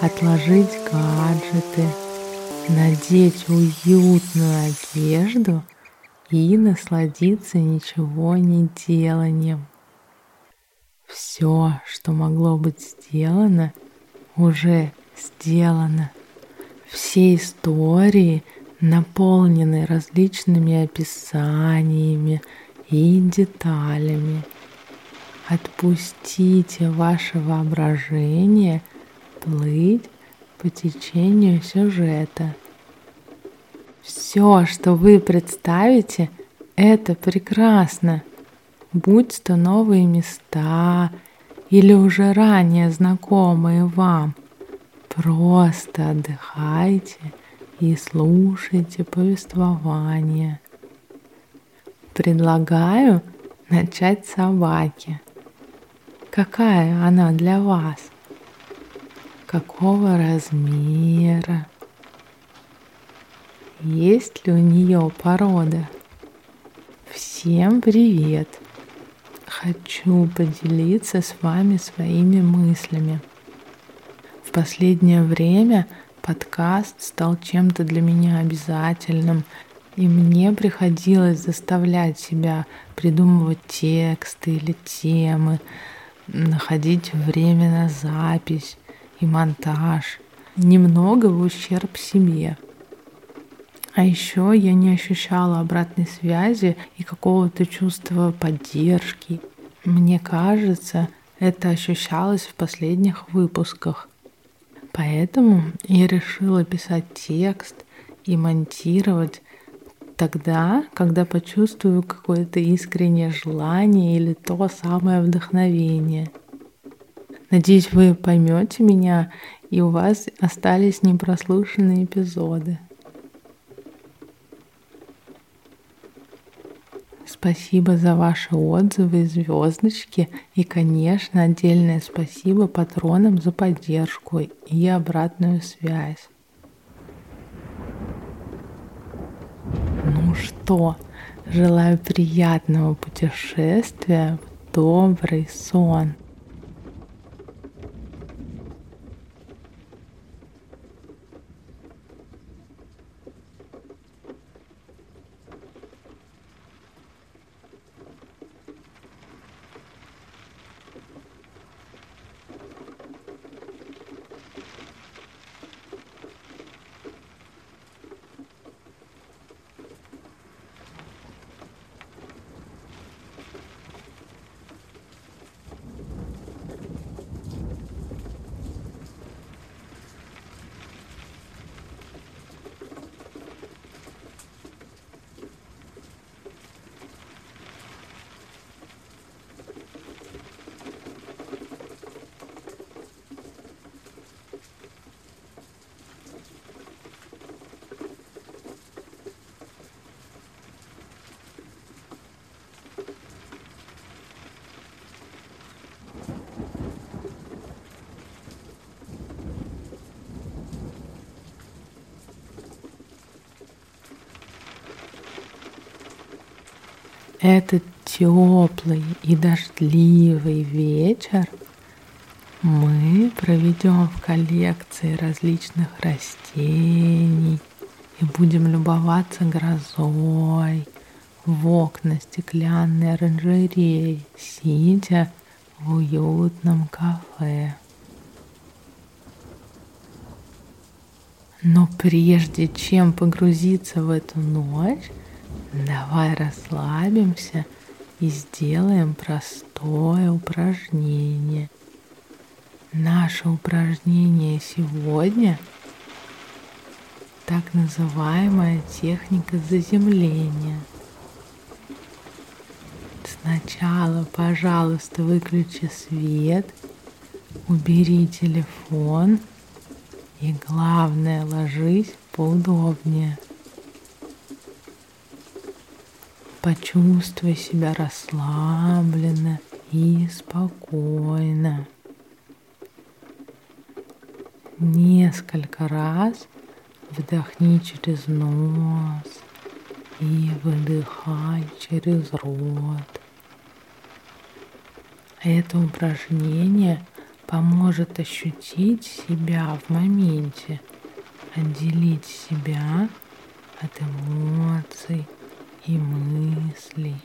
отложить гаджеты, надеть уютную одежду и насладиться ничего не деланием. Все, что могло быть сделано, уже сделано. Все истории наполнены различными описаниями и деталями. Отпустите ваше воображение – плыть по течению сюжета. Все, что вы представите, это прекрасно. Будь то новые места или уже ранее знакомые вам. Просто отдыхайте и слушайте повествование. Предлагаю начать с собаки. Какая она для вас? Какого размера, есть ли у нее порода. Всем привет! Хочу поделиться с вами своими мыслями. В последнее время подкаст стал чем-то для меня обязательным, и мне приходилось заставлять себя придумывать тексты или темы, находить время на запись и монтаж, немного в ущерб себе. А еще я не ощущала обратной связи и какого-то чувства поддержки. Мне кажется, это ощущалось в последних выпусках. Поэтому я решила писать текст и монтировать тогда, когда почувствую какое-то искреннее желание или то самое вдохновение – Надеюсь, вы поймете меня, и у вас остались непрослушанные эпизоды. Спасибо за ваши отзывы и звездочки. И, конечно, отдельное спасибо патронам за поддержку и обратную связь. Ну что, желаю приятного путешествия в добрый сон. Этот теплый и дождливый вечер мы проведем в коллекции различных растений и будем любоваться грозой в окна стеклянной оранжереи, сидя в уютном кафе. Но прежде чем погрузиться в эту ночь, Давай расслабимся и сделаем простое упражнение. Наше упражнение сегодня так называемая техника заземления. Сначала, пожалуйста, выключи свет, убери телефон И главное, ложись поудобнее. Почувствуй себя расслабленно и спокойно. Несколько раз вдохни через нос и выдыхай через рот. Это упражнение поможет ощутить себя в моменте, отделить себя от эмоций и мыслей.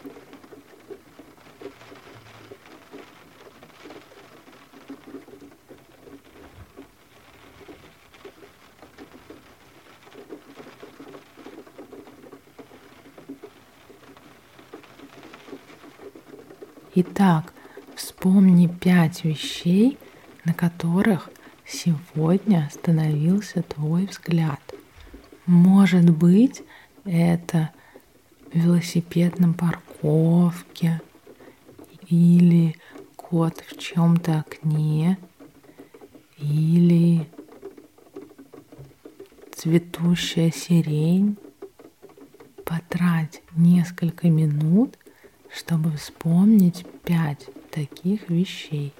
Итак, вспомни пять вещей, на которых сегодня остановился твой взгляд. Может быть, это велосипед на парковке или кот в чем-то окне или цветущая сирень. Потрать несколько минут чтобы вспомнить пять таких вещей.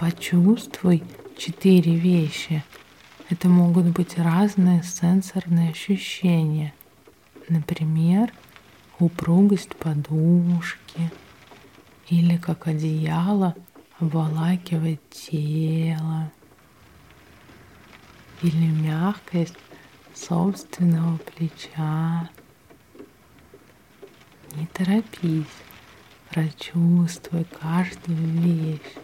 Почувствуй четыре вещи. Это могут быть разные сенсорные ощущения. Например, упругость подушки или как одеяло обволакивает тело или мягкость собственного плеча. Не торопись, прочувствуй каждую вещь.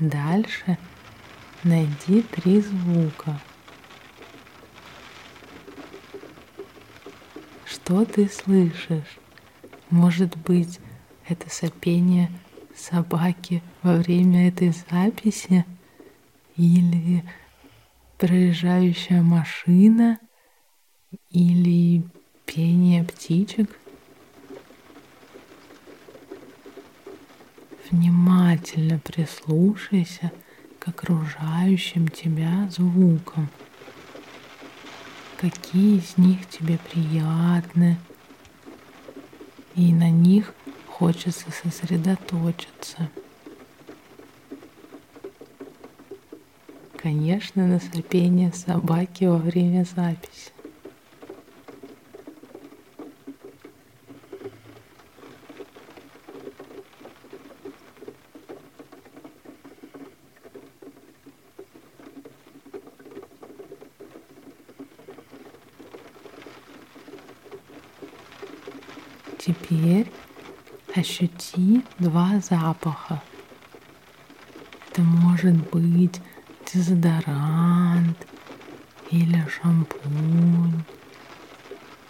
Дальше найди три звука. Что ты слышишь? Может быть, это сопение собаки во время этой записи? Или проезжающая машина? Или пение птичек? Внимательно прислушайся к окружающим тебя звукам. Какие из них тебе приятны, и на них хочется сосредоточиться. Конечно, на сопение собаки во время записи. Ощути два запаха. Это может быть дезодорант или шампунь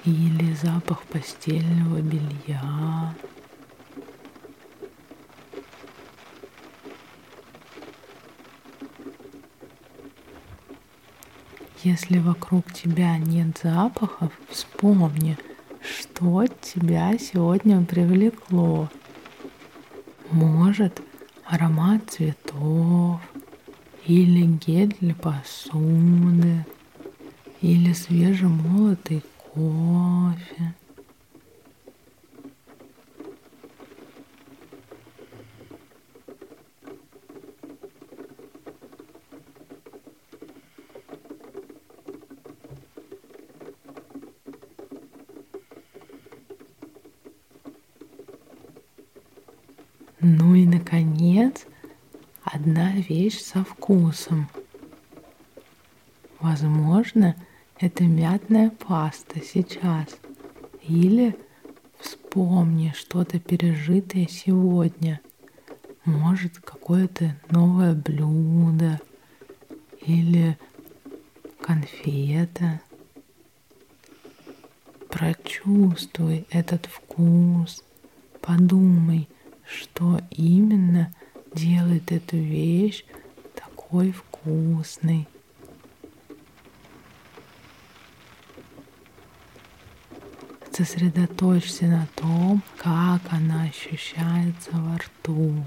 или запах постельного белья. Если вокруг тебя нет запахов, вспомни – что тебя сегодня привлекло? Может, аромат цветов, или гель для посуды, или свежемолотый кофе. Ну и, наконец, одна вещь со вкусом. Возможно, это мятная паста сейчас. Или вспомни что-то пережитое сегодня. Может, какое-то новое блюдо или конфета. Прочувствуй этот вкус. Подумай, что именно делает эту вещь такой вкусной. Сосредоточься на том, как она ощущается во рту.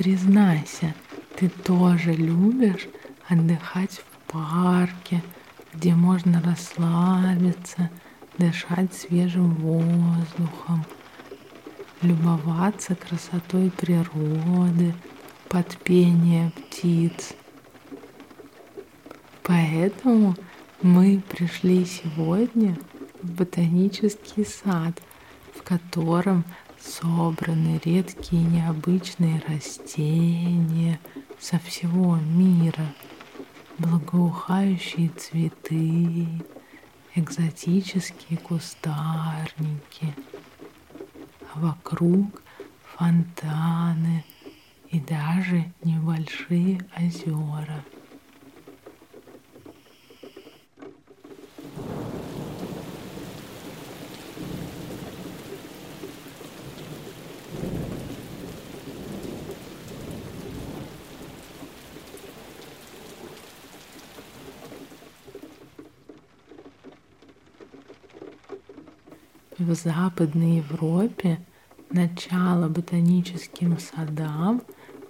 Признайся, ты тоже любишь отдыхать в парке, где можно расслабиться, дышать свежим воздухом, любоваться красотой природы под пение птиц. Поэтому мы пришли сегодня в ботанический сад, в котором собраны редкие необычные растения со всего мира, благоухающие цветы, экзотические кустарники, а вокруг фонтаны и даже небольшие озера – в Западной Европе начало ботаническим садам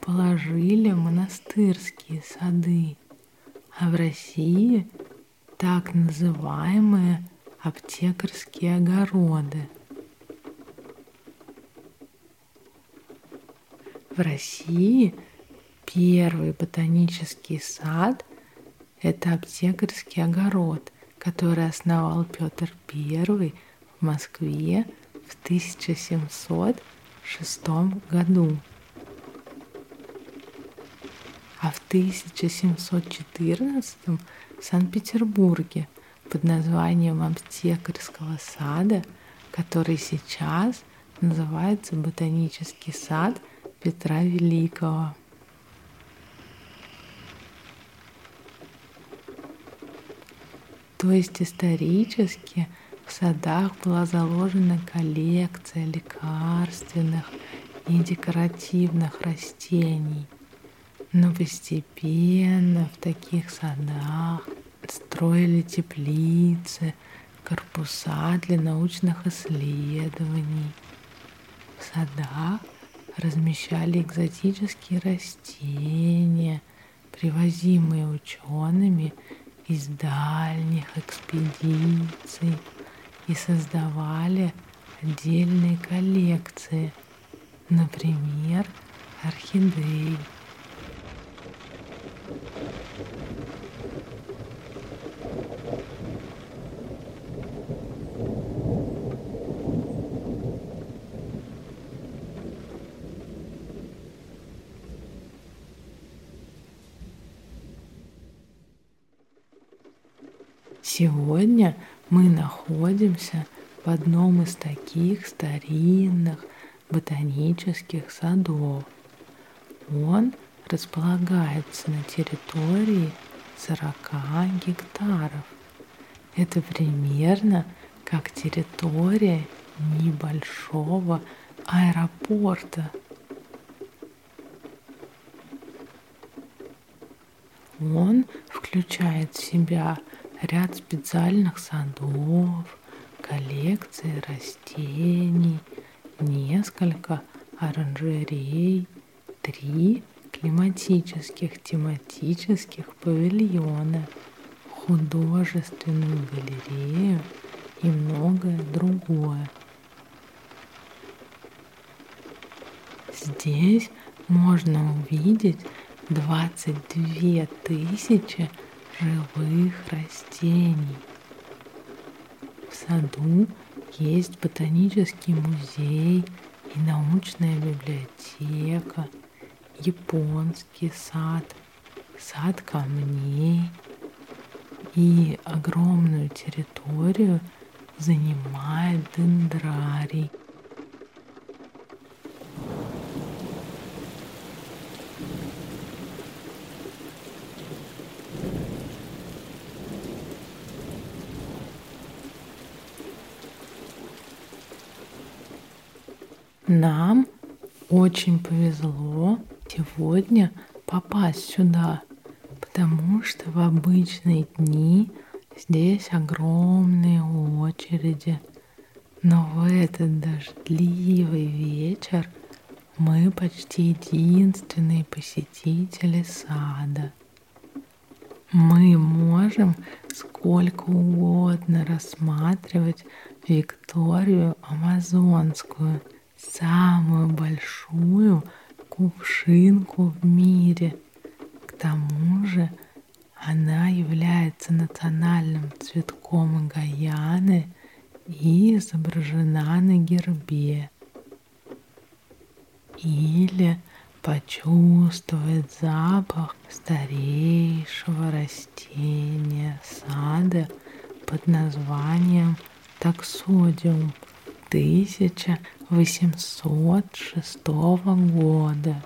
положили монастырские сады, а в России так называемые аптекарские огороды. В России первый ботанический сад – это аптекарский огород, который основал Петр I – в Москве в 1706 году. А в 1714 в Санкт-Петербурге под названием Аптекарского сада, который сейчас называется Ботанический сад Петра Великого. То есть исторически – в садах была заложена коллекция лекарственных и декоративных растений. Но постепенно в таких садах строили теплицы, корпуса для научных исследований. В садах размещали экзотические растения, привозимые учеными из дальних экспедиций и создавали отдельные коллекции, например, орхидей. Сегодня мы находимся в одном из таких старинных ботанических садов. Он располагается на территории 40 гектаров. Это примерно как территория небольшого аэропорта. Он включает в себя ряд специальных садов, коллекции растений, несколько оранжерей, три климатических тематических павильона, художественную галерею и многое другое. Здесь можно увидеть 22 тысячи живых растений. В саду есть ботанический музей и научная библиотека, японский сад, сад камней и огромную территорию занимает дендрарий. Нам очень повезло сегодня попасть сюда, потому что в обычные дни здесь огромные очереди. Но в этот дождливый вечер мы почти единственные посетители сада. Мы можем сколько угодно рассматривать Викторию Амазонскую – самую большую кувшинку в мире. К тому же она является национальным цветком Гаяны и изображена на гербе. Или почувствовать запах старейшего растения сада под названием таксодиум – 1806 года.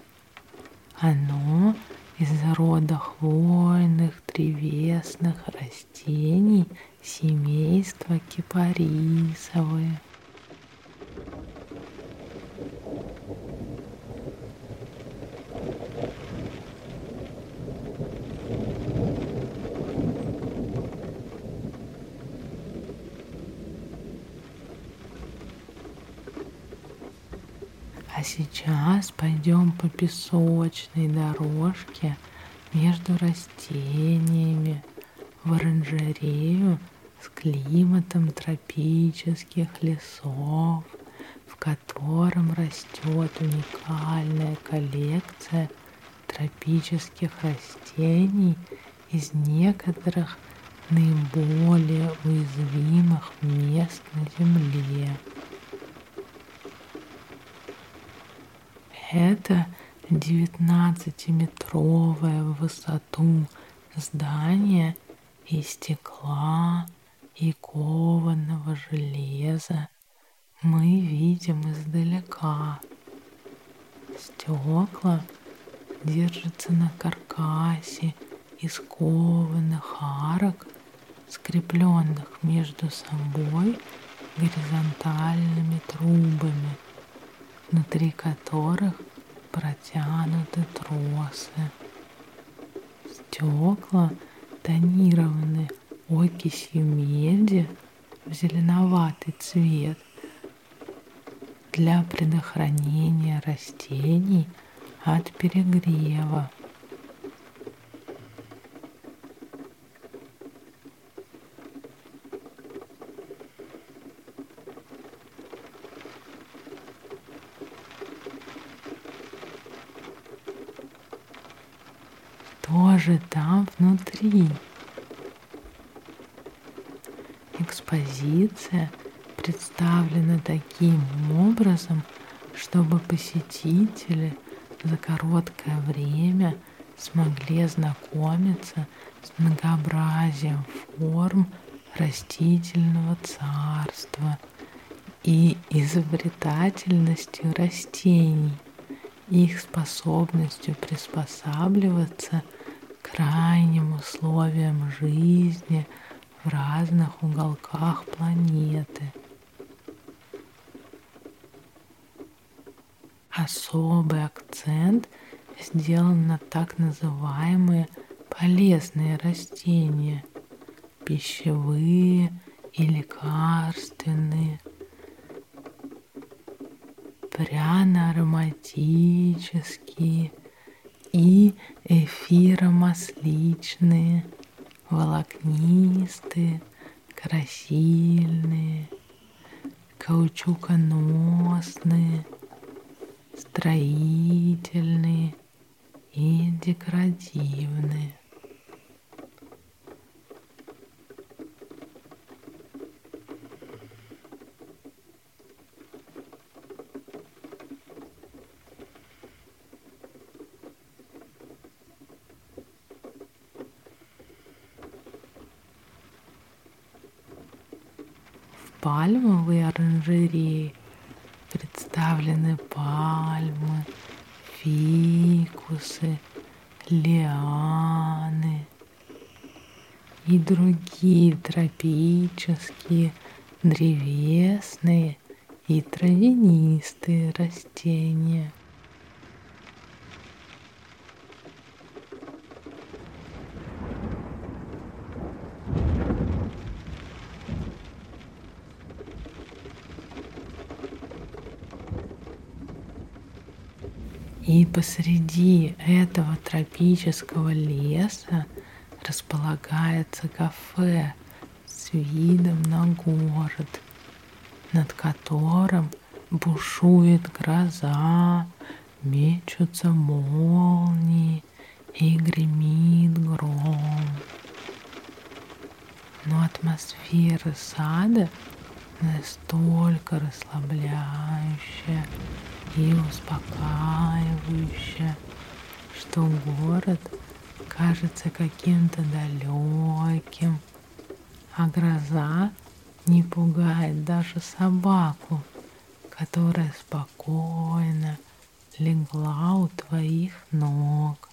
Оно из рода хвойных древесных растений семейства кипарисовые. сейчас пойдем по песочной дорожке между растениями в оранжерею с климатом тропических лесов, в котором растет уникальная коллекция тропических растений из некоторых наиболее уязвимых мест на Земле. Это 19-метровое в высоту здание из стекла и кованого железа мы видим издалека. Стекла держатся на каркасе из кованых арок, скрепленных между собой горизонтальными трубами – внутри которых протянуты тросы. Стекла тонированы окисью меди в зеленоватый цвет для предохранения растений от перегрева. Что же там внутри? Экспозиция представлена таким образом, чтобы посетители за короткое время смогли ознакомиться с многообразием форм растительного царства и изобретательностью растений, их способностью приспосабливаться крайним условиям жизни в разных уголках планеты. Особый акцент сделан на так называемые полезные растения, пищевые и лекарственные, пряно-ароматические и эфиромасличные, волокнистые, красильные, каучуконосные, строительные и декоративные. Пальмовые оранжереи представлены. Пальмы, фикусы, лианы и другие тропические, древесные и травянистые растения – И посреди этого тропического леса располагается кафе с видом на город, над которым бушует гроза, мечутся молнии и гремит гром. Но атмосфера сада настолько расслабляющая, и успокаивающе, что город кажется каким-то далеким, а гроза не пугает даже собаку, которая спокойно легла у твоих ног.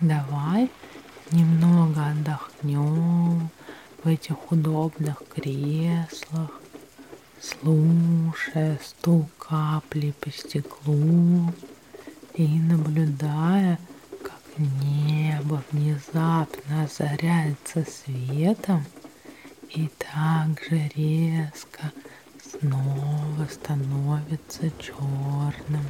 Давай немного отдохнем в этих удобных креслах, слушая стук капли по стеклу и наблюдая, как небо внезапно озаряется светом и так же резко снова становится черным.